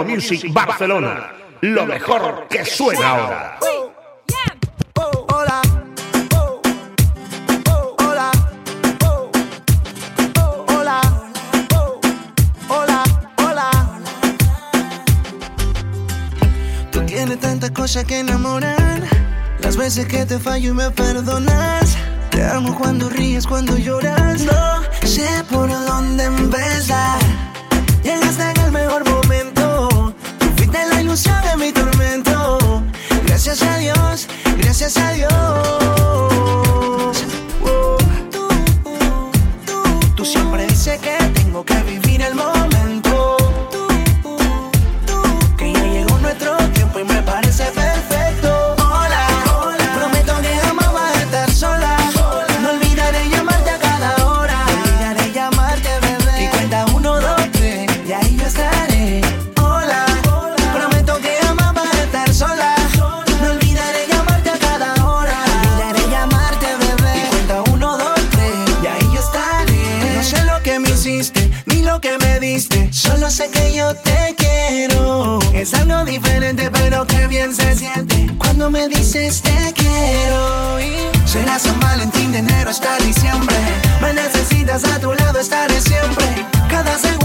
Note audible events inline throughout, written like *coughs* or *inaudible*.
Music Barcelona. Lo mejor que suena ahora. Hola. Tiene tantas cosas que enamoran. Las veces que te fallo y me perdonas. Te amo cuando ríes, cuando lloras. No sé por dónde empezar. Llegaste en el mejor momento sabe mi tormento. Gracias a Dios, gracias a Dios. Tú, tú, tú siempre dices que tengo que vivir el momento cuando me dices te quiero. Será San Valentín de enero hasta diciembre. Me necesitas a tu lado estaré siempre. Cada segundo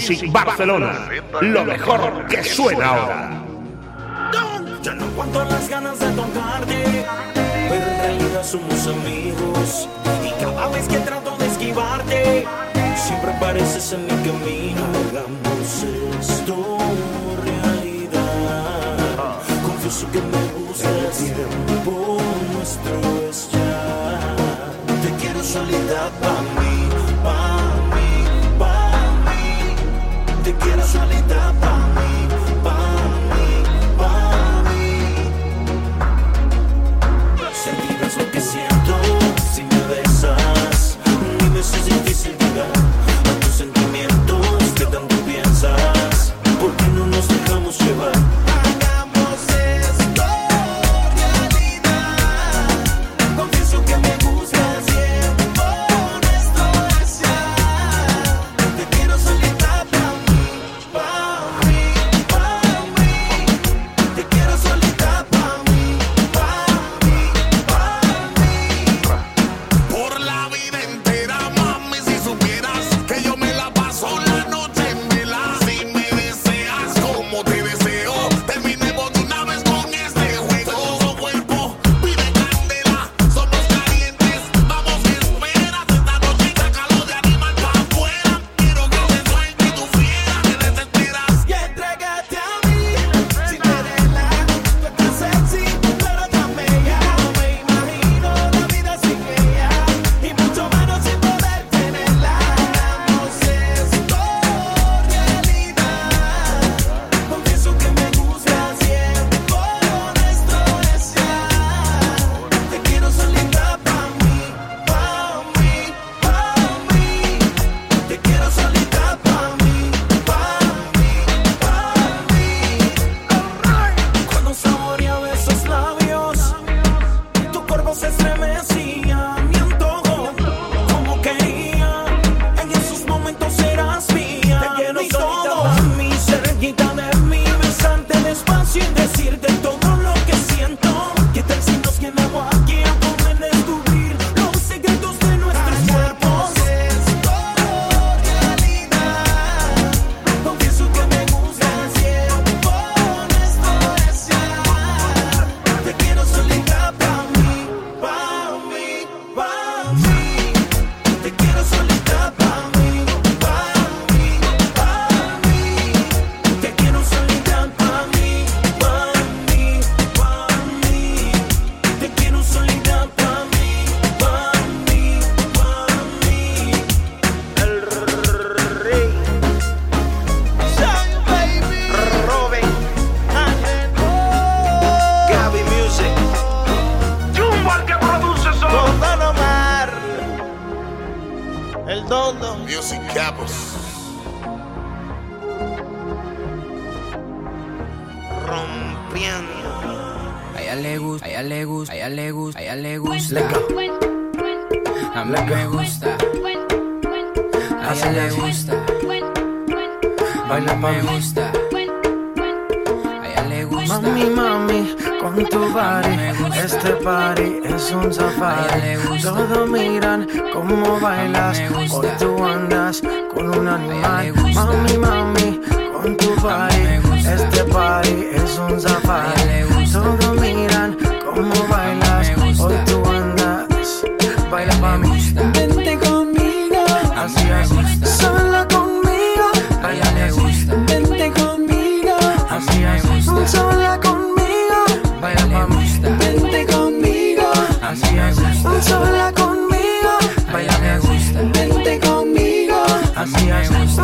Music Barcelona. Lo mejor que suena ahora.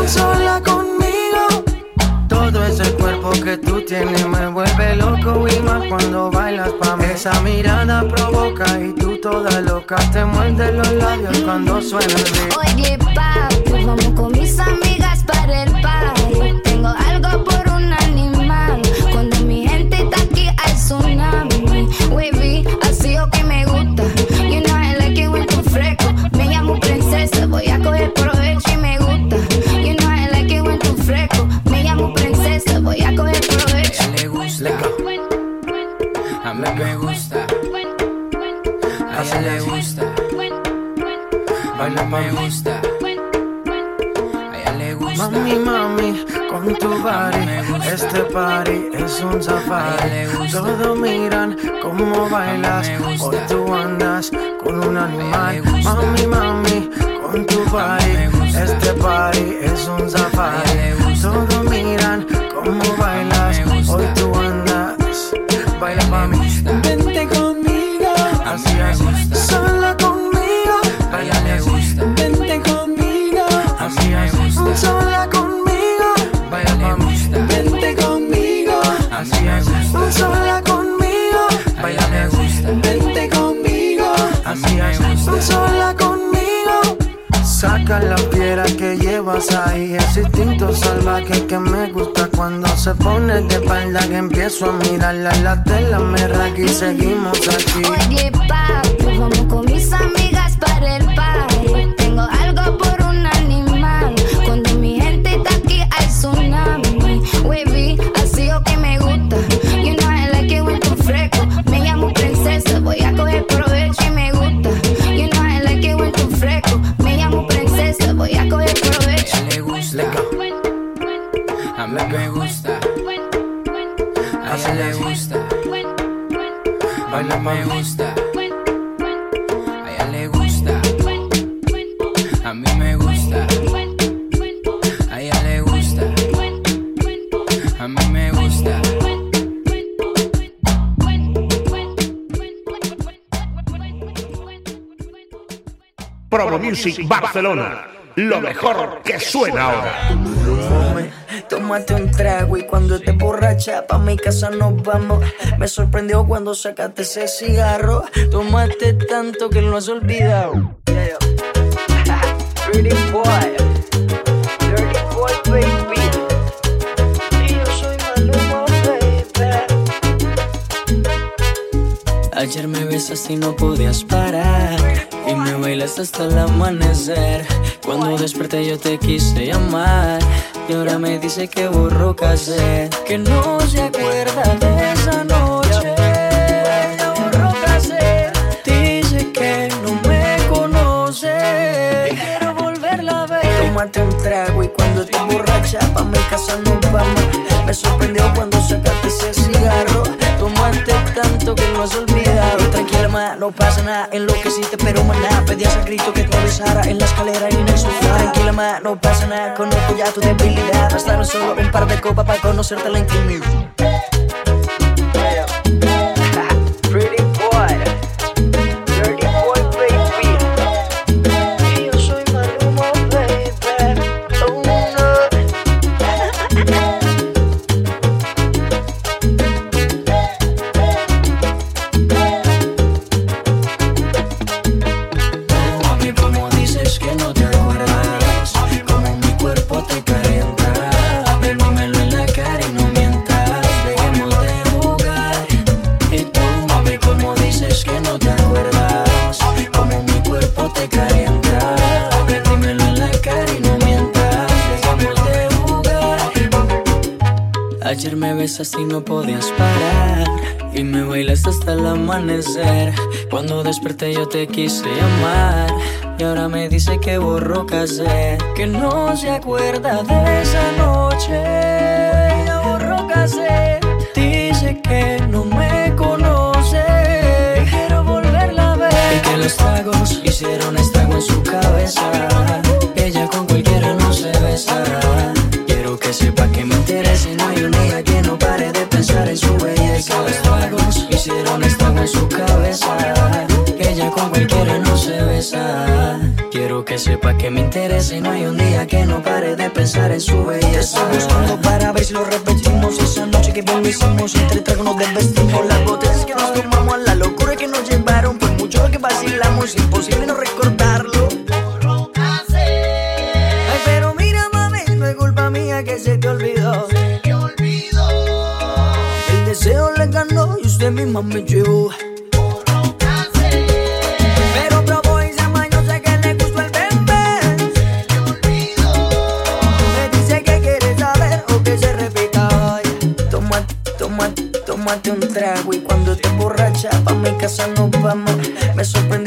sola conmigo. Todo ese cuerpo que tú tienes me vuelve loco y más cuando bailas pa' mí. Esa mirada provoca y tú toda loca te muerdes los labios cuando suena el beat. Oye, papi, vamos con mis amigas para el party. Tengo algo por un animal. Cuando mi gente está aquí hay tsunami. Así o okay, baila me gusta. Gusta. Mami, mami, con tu body. Este party es un safari. Todos miran cómo bailas. Hoy tú andas con un animal. Mami, mami, con tu body. Este party es un safari. Todos miran cómo bailas. Hoy tú andas. Baila, mami. Vente conmigo. Así es. Sola conmigo. Saca la fiera que llevas ahí. Ese instinto salvaje que me gusta cuando se pone de espalda. Que empiezo a mirarla la tela me raca y seguimos aquí. Music Barcelona. Lo mejor que suena ahora. Tómate un trago y cuando te borracha pa' mi casa nos vamos. Me sorprendió cuando sacaste ese cigarro. Tomaste tanto que lo has olvidado. *laughs* Yeah. Pretty boy, dirty boy, baby. Ayer me besaste y no podías parar Y me bailaste hasta el amanecer. Cuando desperté yo te quise llamar Y ahora me dice que borró casé Que no se acuerda de esa noche. Borró Dice que no me conoce. Quiero volverla a ver. Tómate un trago y cuando te borracha Pa' mi casa nos vamos Me sorprendió cuando que lo has olvidado. Tranquila ma, no pasa nada. En lo que hiciste pero maná Pedías a grito que te En la escalera y en el sofá. Tranquila ma, no pasa nada. Conozco ya tu debilidad. Bastaron solo un par de copas para conocerte la intimidad casé Que no se acuerda de que me interesa y no hay un día que no pare de pensar en su belleza. Te estoy buscando para ver si lo repetimos. Esa noche que bien lo hicimos, entre tragos nos desvestimos. Las botellas que nos tomamos, la locura que nos llevaron. Por mucho que vacilamos, imposible no recordarlo. Ay, pero mira, mami, no es culpa mía que se te olvidó. Se te olvidó. El deseo le ganó y usted misma me llevó. Tómate, un trago y cuando te borracha pa' mi casa nos vamos. Me sorprendió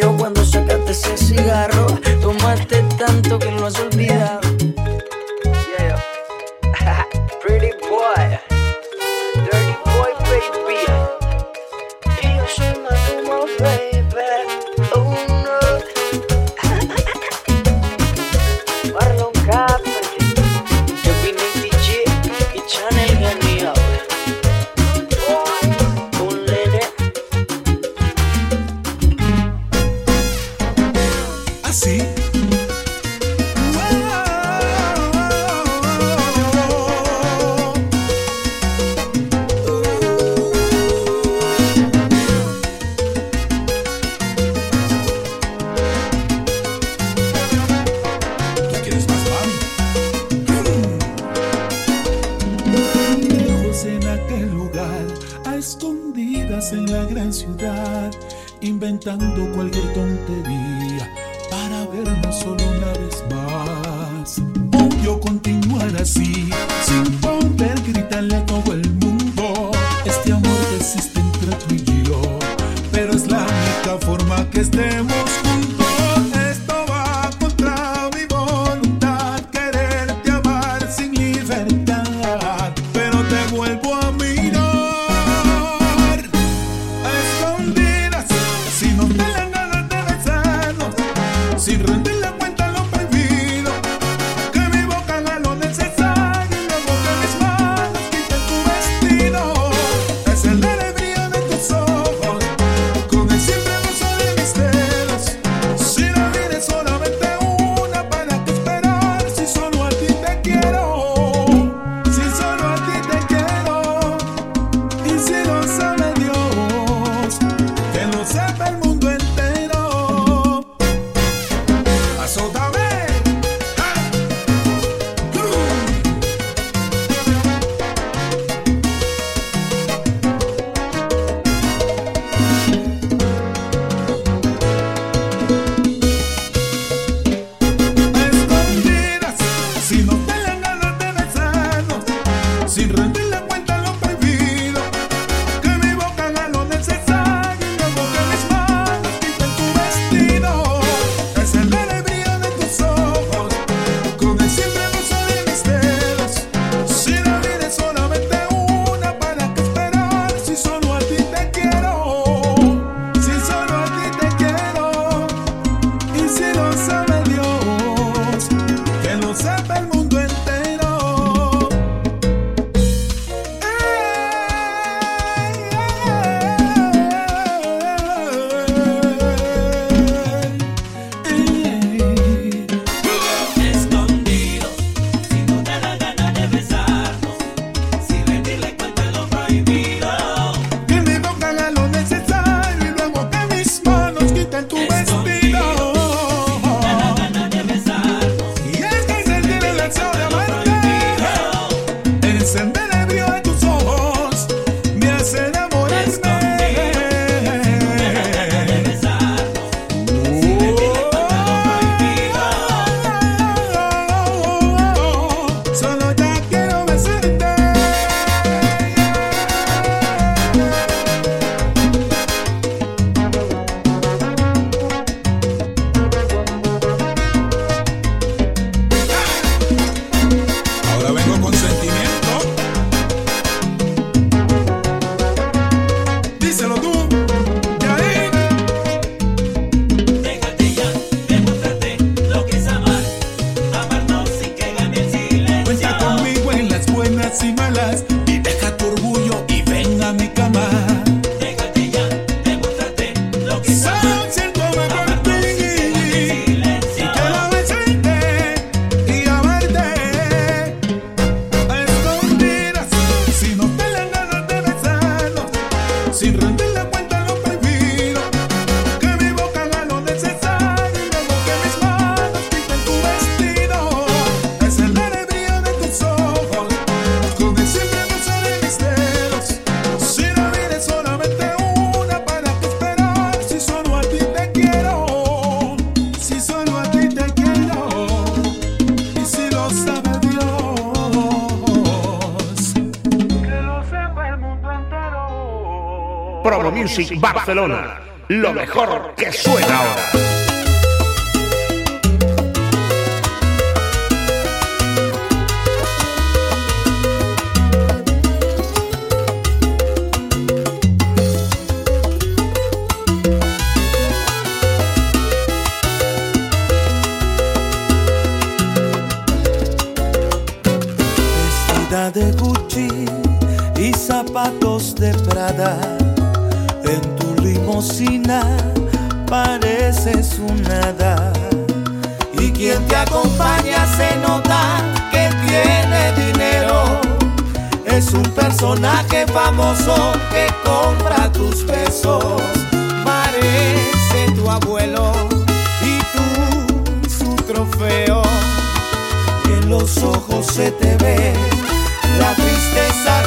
De Gucci y zapatos de Prada. En tu limusina pareces un hada. Y quien te acompaña se nota que tiene dinero. Es un personaje famoso que compra tus pesos. Parece tu abuelo y tú su trofeo. Y en los ojos se te ve la tristeza.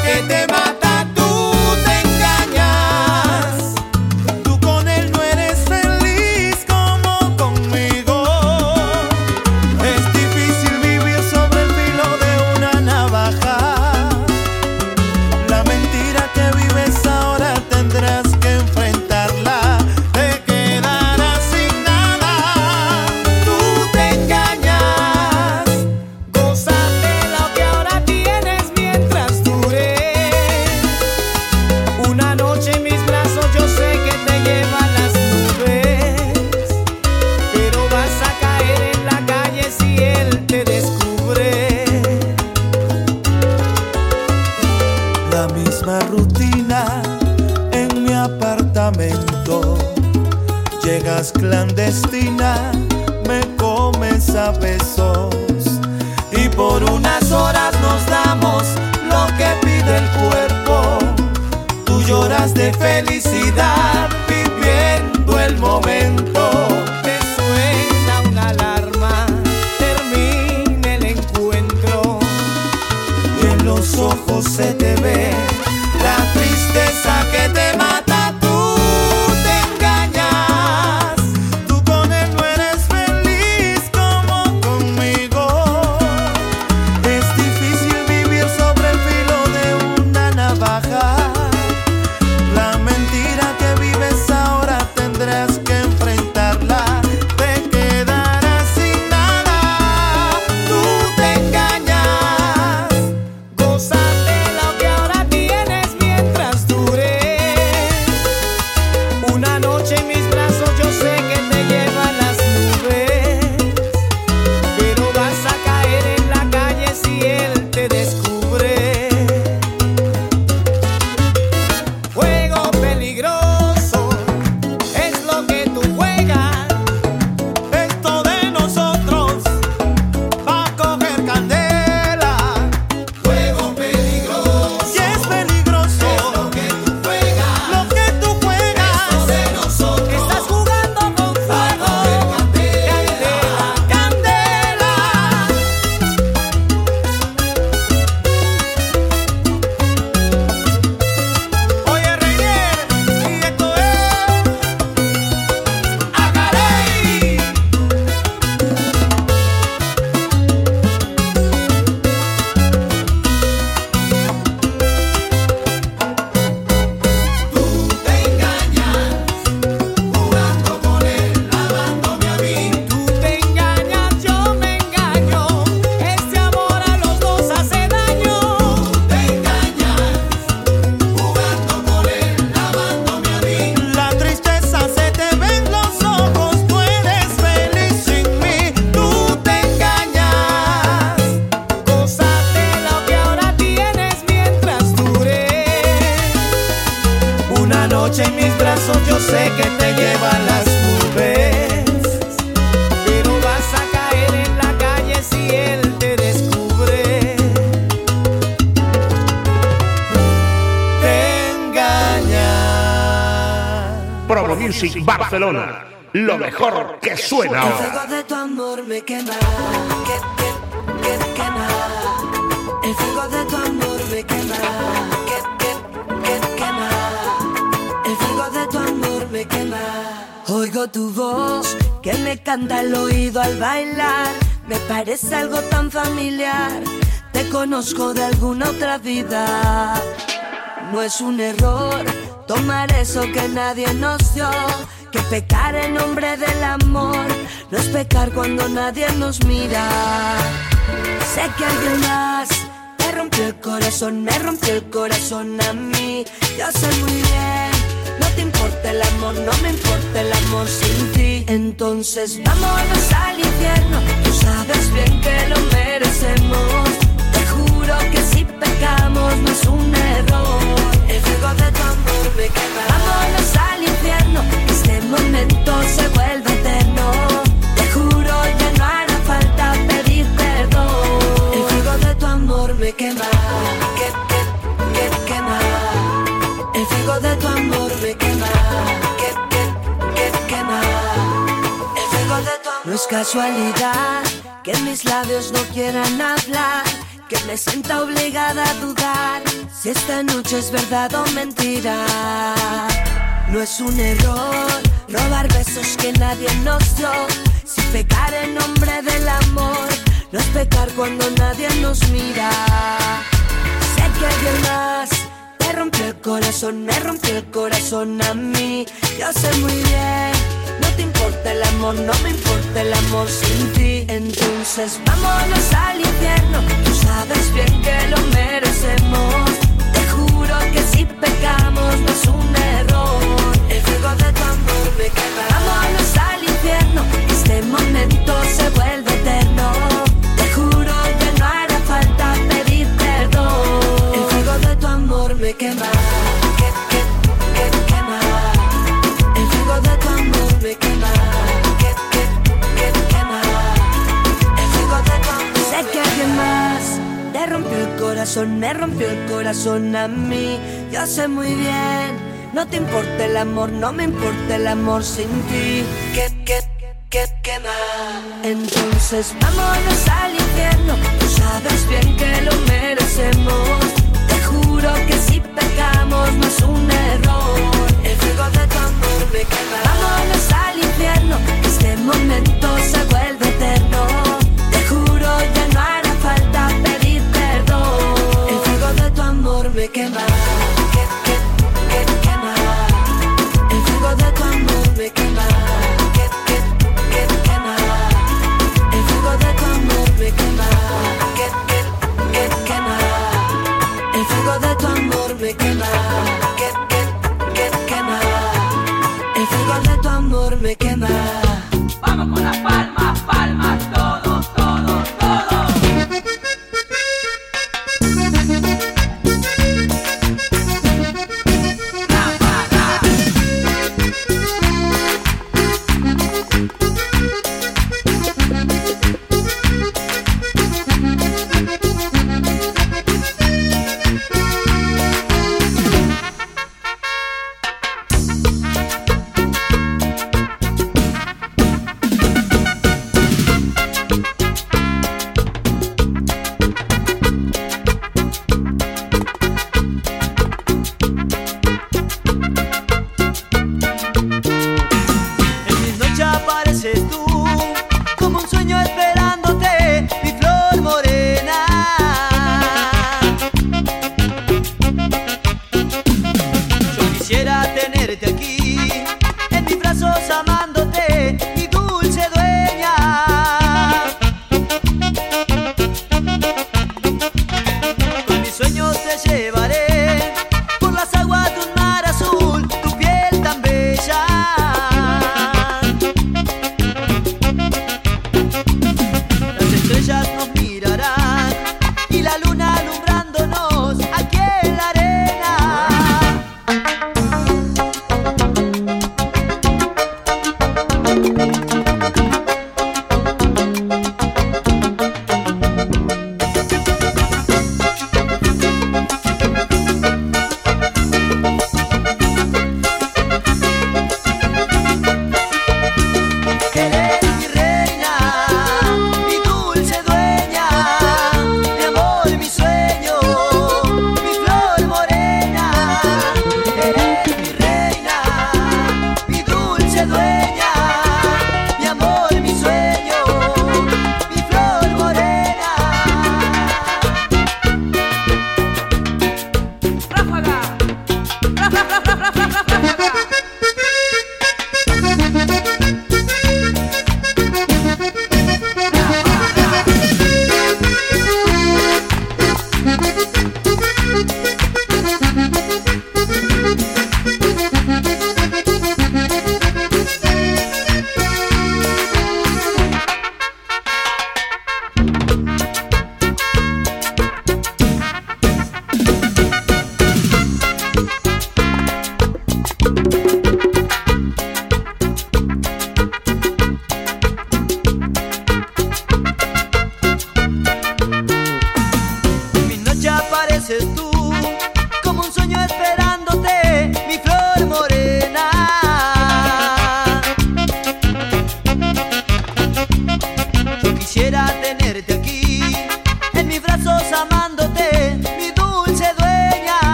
Noche en mis brazos yo sé que te lleva a las nubes. Pero vas a caer en la calle si él te descubre. Te engaña. Promo Music Barcelona. Lo mejor que suena El ahora. fuego de tu amor me quema, que, que, que, quema. El fuego de tu amor me quema, Oigo tu voz que me canta al oído al bailar. Me parece algo tan familiar. Te conozco de alguna otra vida. No es un error tomar eso que nadie nos dio. Que pecar en nombre del amor no es pecar cuando nadie nos mira. Sé que alguien más te rompió el corazón, me rompió el corazón a mí. Yo sé muy bien, te importa el amor, no me importa el amor sin ti. Entonces vámonos al infierno, tú sabes bien que lo merecemos. Te juro que si pecamos no es un error. El fuego de tu amor me quema. Vámonos al infierno, que este momento se vuelve eterno. Te juro ya no hará falta pedir perdón. El fuego de tu amor me quema, que, que, que quema. El fuego de tu amor me No es casualidad que mis labios no quieran hablar, que me sienta obligada a dudar si esta noche es verdad o mentira. No es un error robar besos que nadie nos dio. Si pecar en nombre del amor, no es pecar cuando nadie nos mira. Sé que alguien más te rompió el corazón, me rompió el corazón a mí. Yo sé muy bien, importa el amor, no me importa el amor sin ti. Entonces vámonos al infierno, tú sabes bien que lo merecemos. Te juro que si pecamos no es un error. El fuego de tu amor me quema. Vámonos al infierno, este momento se vuelve eterno. Te juro que no hará falta pedir perdón. El fuego de tu amor me quema. Corazón, me rompió el corazón a mí. Yo sé muy bien, no te importa el amor, no me importa el amor sin ti. ¿Qué, qué, qué, qué más? Entonces vámonos al infierno, tú sabes bien que lo merecemos. Te juro que si pecamos no es un error. El fuego de tu amor me quema. Vámonos al infierno, que este momento se vuelve eterno. Te juro ya no hará tu amor me quema. Que, que, que quema. El fuego de tu amor me quema. Que, que, que quema. El fuego de tu amor me quema. Que, que, que quema. El fuego de tu amor me quema. Que, que, que quema. El fuego de tu amor me quema.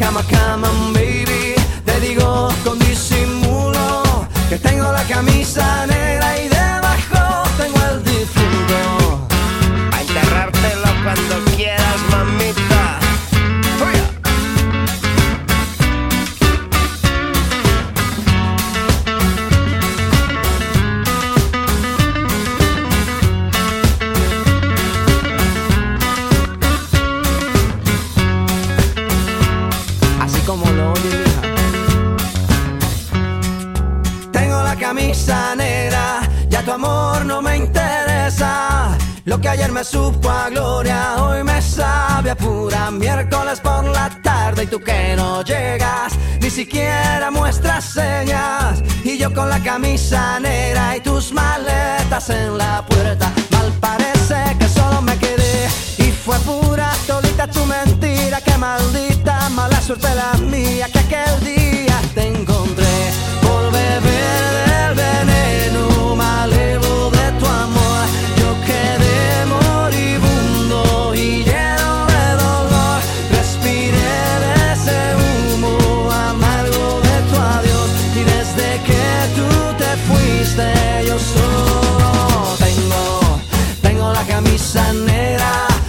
cama, cama, baby. Te digo con disimulo que tengo la camisa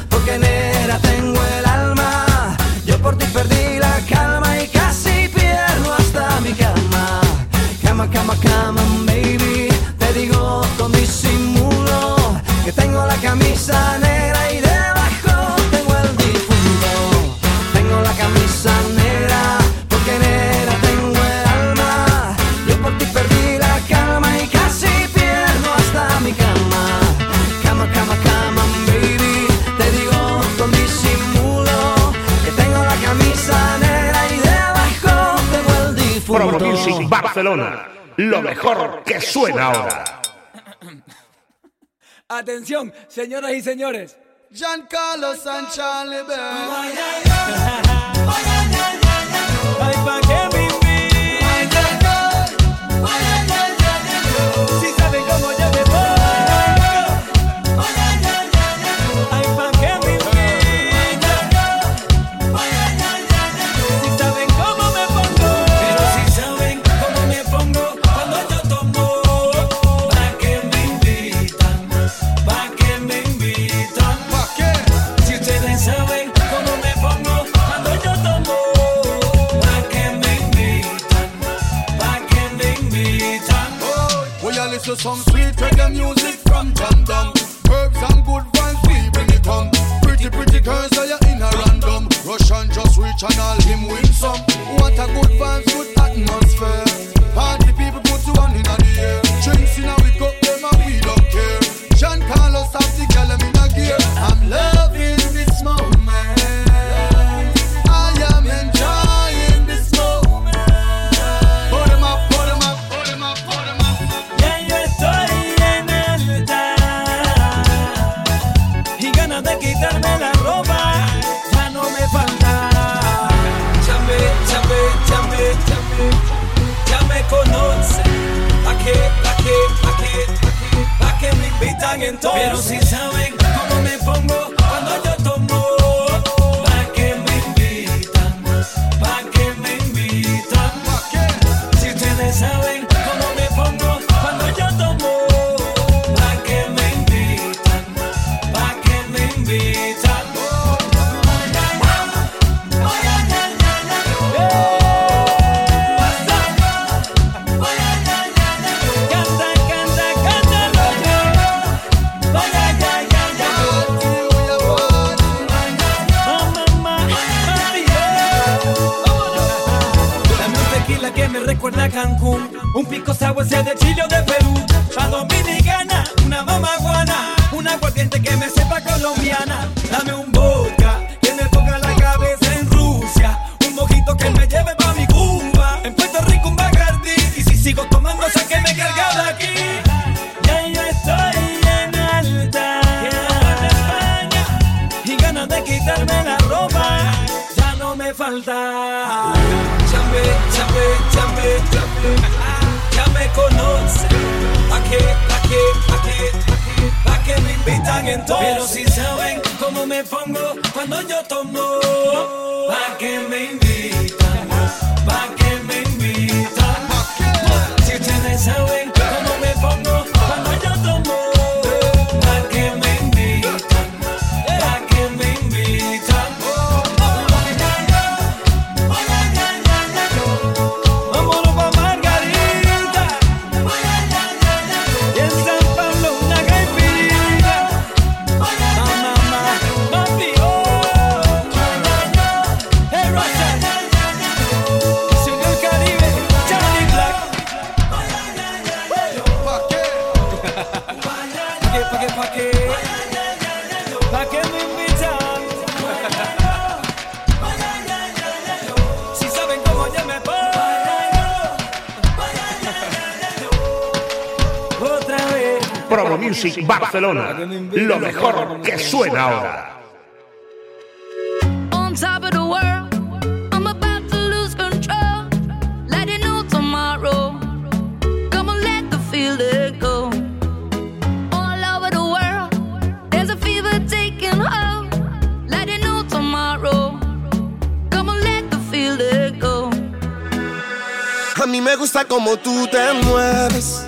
porque nera tengo el alma. Yo por ti perdí la calma y casi pierdo hasta mi cama. Cama, cama, cama, baby, te digo con disimulo que tengo la camisa Barcelona. Lo mejor que suena ahora. *coughs* Atención, señoras y señores. Giancarlo Channel him win some. What a good vibes, good atmosphere. Barcelona. Lo mejor que suena ahora. on top of the world. I'm about to lose control. Let it know tomorrow. Come on, let the feeling go. All over the world, there's a fever taking hold. Let it know tomorrow. Come on, let the feeling go. A mí me gusta como tú te mueves.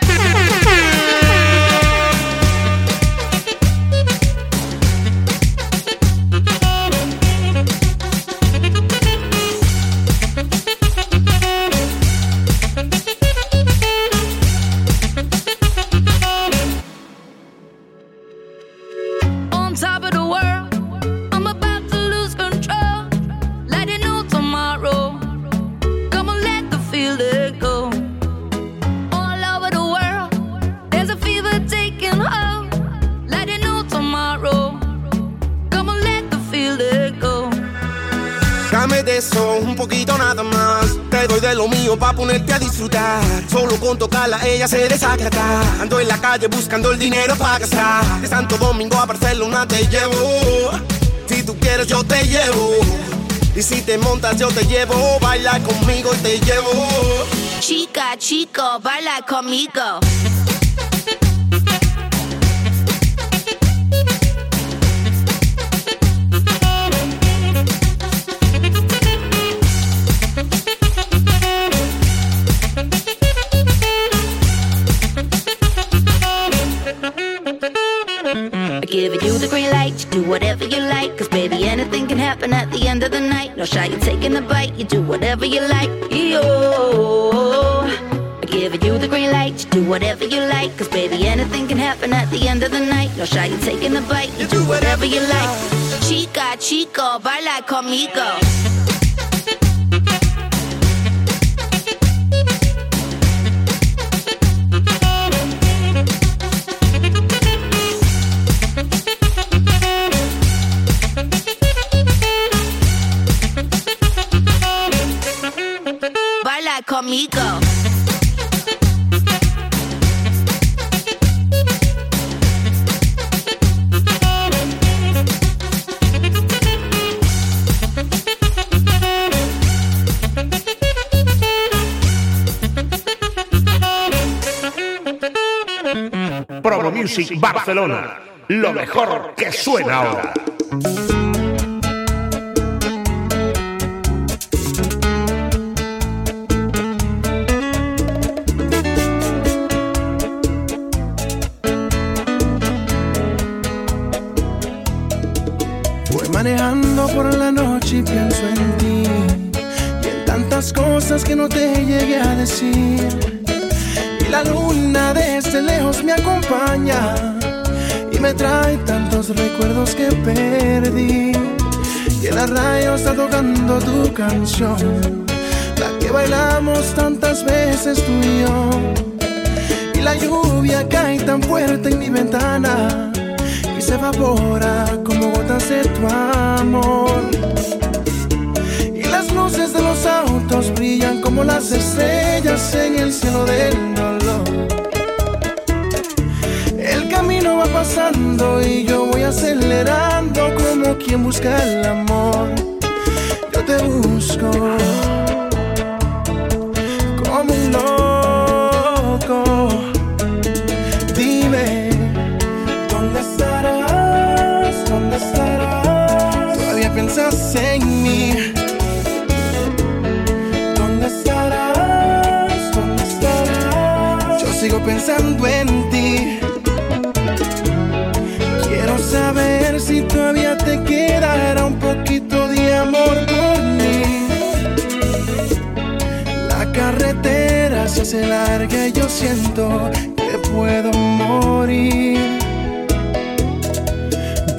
ponerte a disfrutar. Solo con tocarla ella se desacata. Ando en la calle buscando el dinero para gastar. De Santo Domingo a Barcelona te llevo. Si tú quieres yo te llevo. Y si te montas yo te llevo. Baila conmigo y te llevo. Chica, chico, baila conmigo. Happen at the end of the night. No shy, you're taking a bite, you do whatever you like. Yo. I give you the green light, you do whatever you like. Cause baby, anything can happen at the end of the night. No shy, you're taking a bite, you do whatever you like. Chica, chico, baila conmigo. Barcelona. Lo mejor que suena ahora. Que perdí. Y en la radio está tocando tu canción, la que bailamos tantas veces tú y yo. Y la lluvia cae tan fuerte en mi ventana y se evapora como gotas de tu amor. Y las luces de los autos brillan como las estrellas en el cielo del dolor. El camino va pasando y yo acelerando como quien busca el amor. Yo te busco siento que puedo morir.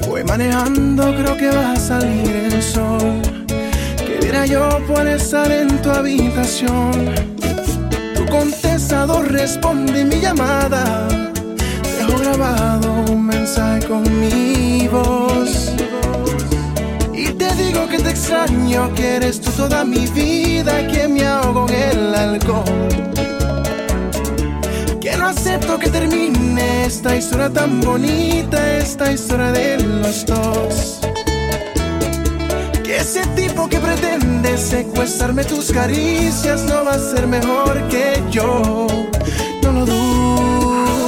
Voy manejando, creo que va a salir el sol. Quisiera yo poder estar en tu habitación. Tu contestador responde mi llamada. Dejo grabado un mensaje con mi voz. Y te digo que te extraño, que eres tú toda mi vida, que me ahogo en el alcohol. Acepto que termine esta historia tan bonita, esta historia de los dos. Que ese tipo que pretende secuestrarme tus caricias no va a ser mejor que yo. No lo dudes,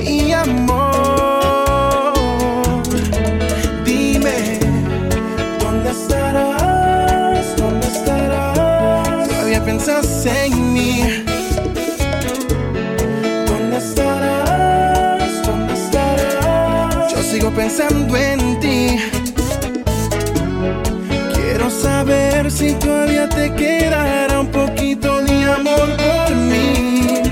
mi amor. Dime, ¿dónde estarás? ¿Dónde estarás? Todavía piensas en pensando en ti. Quiero saber si todavía te quedará un poquito de amor por mí.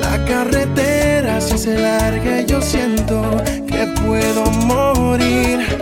La carretera se hace larga y yo siento que puedo morir.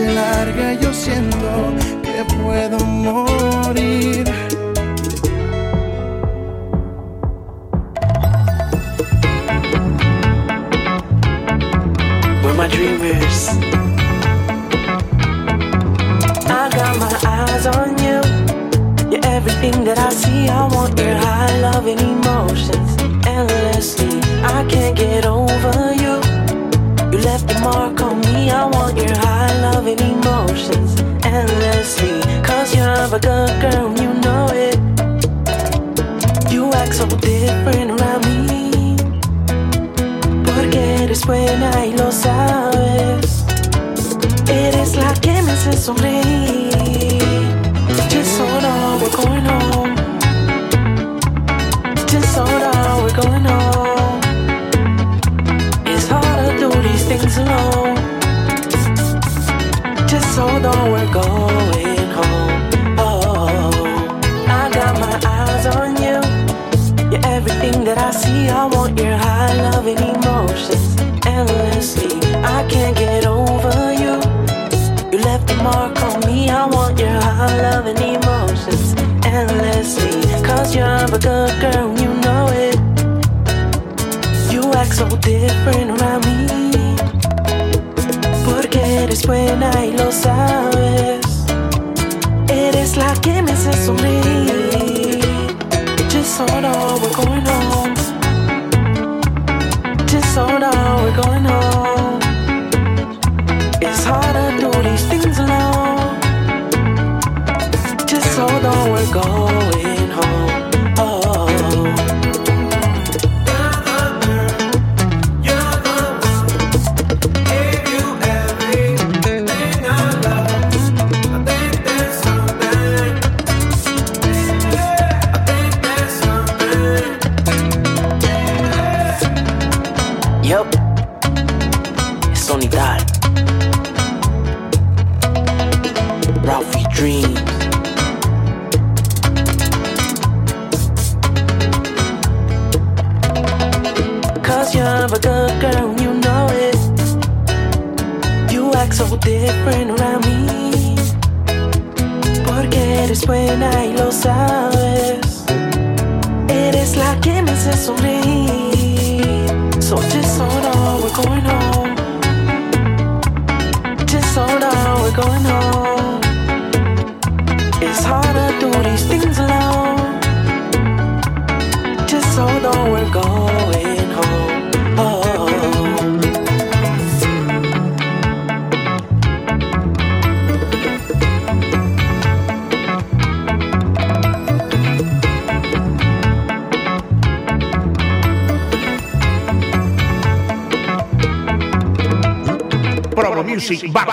Se larga yo siento que puedo morir. Where my dream is. I got my eyes on you. You're everything that I see. I want your high love and emotions endlessly. I can't get over you. You left a mark on me. I want your high loving emotions endlessly. Cause you're a good girl, you know it. You act so different around me. Porque eres buena y lo sabes. Eres la que me hace sonreír. Just we're going home. Oh, I got my eyes on you. You're everything that I see. I want your high loving emotions endlessly. I can't get over you. You left a mark on me. I want your high loving emotions endlessly. Cause you're a good girl, you know it. You act so different around me eres buena y lo sabes. Eres la que me hace sonreír. Just oh we're going home. Just oh we're going home. It's hard to do these things alone. Just so we're going.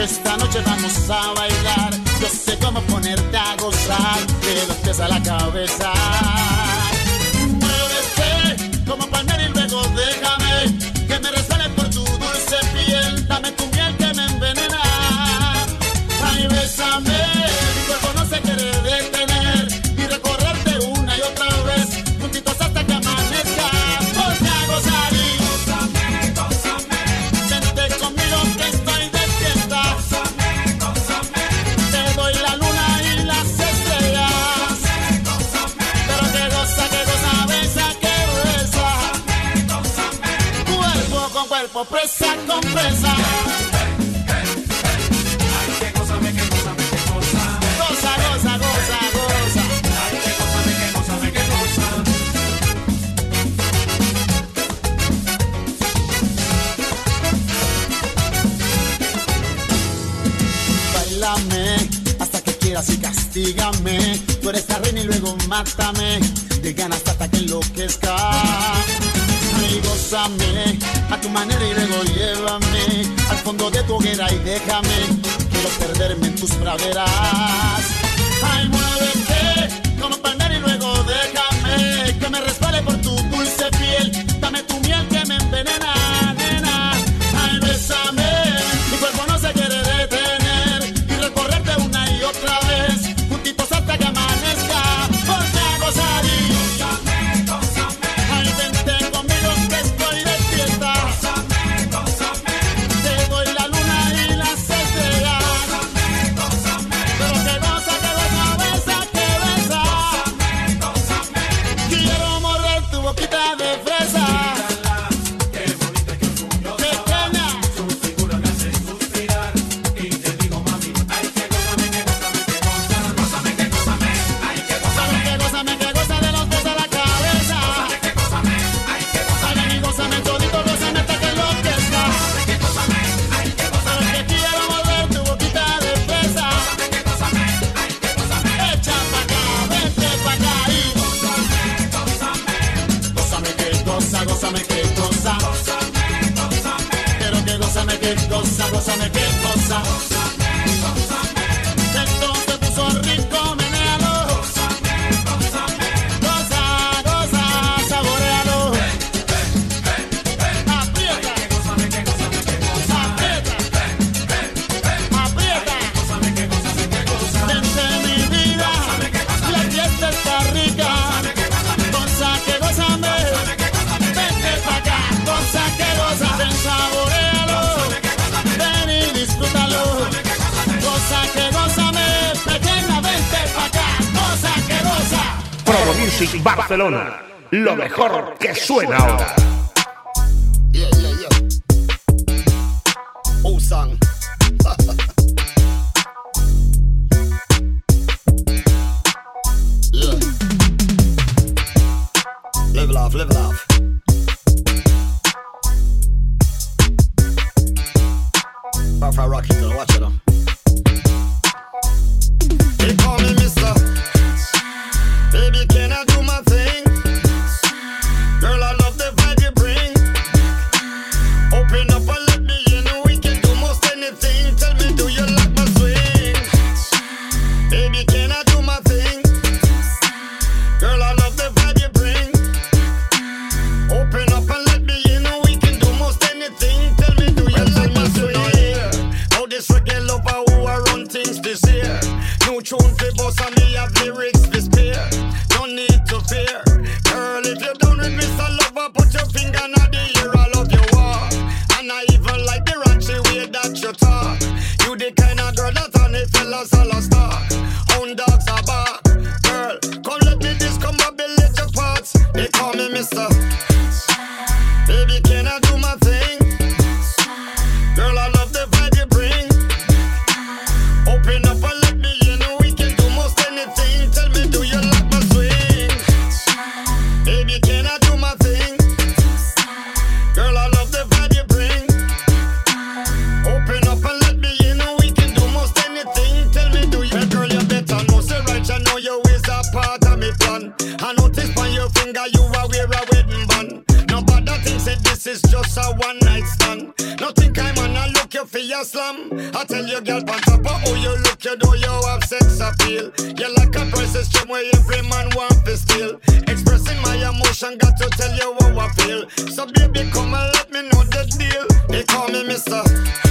Esta noche vamos a bailar. Yo sé cómo ponerte a gozar. De los pies a la cabeza. déjame, quiero perderme en tus praderas. It now. Yeah, yeah, yeah. Oh, song. You're like a price system where every man wants to steal. Expressing my emotion, got to tell you how I feel. So baby, come and let me know the deal. They call me Mister.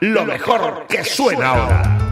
Lo mejor que suena ahora.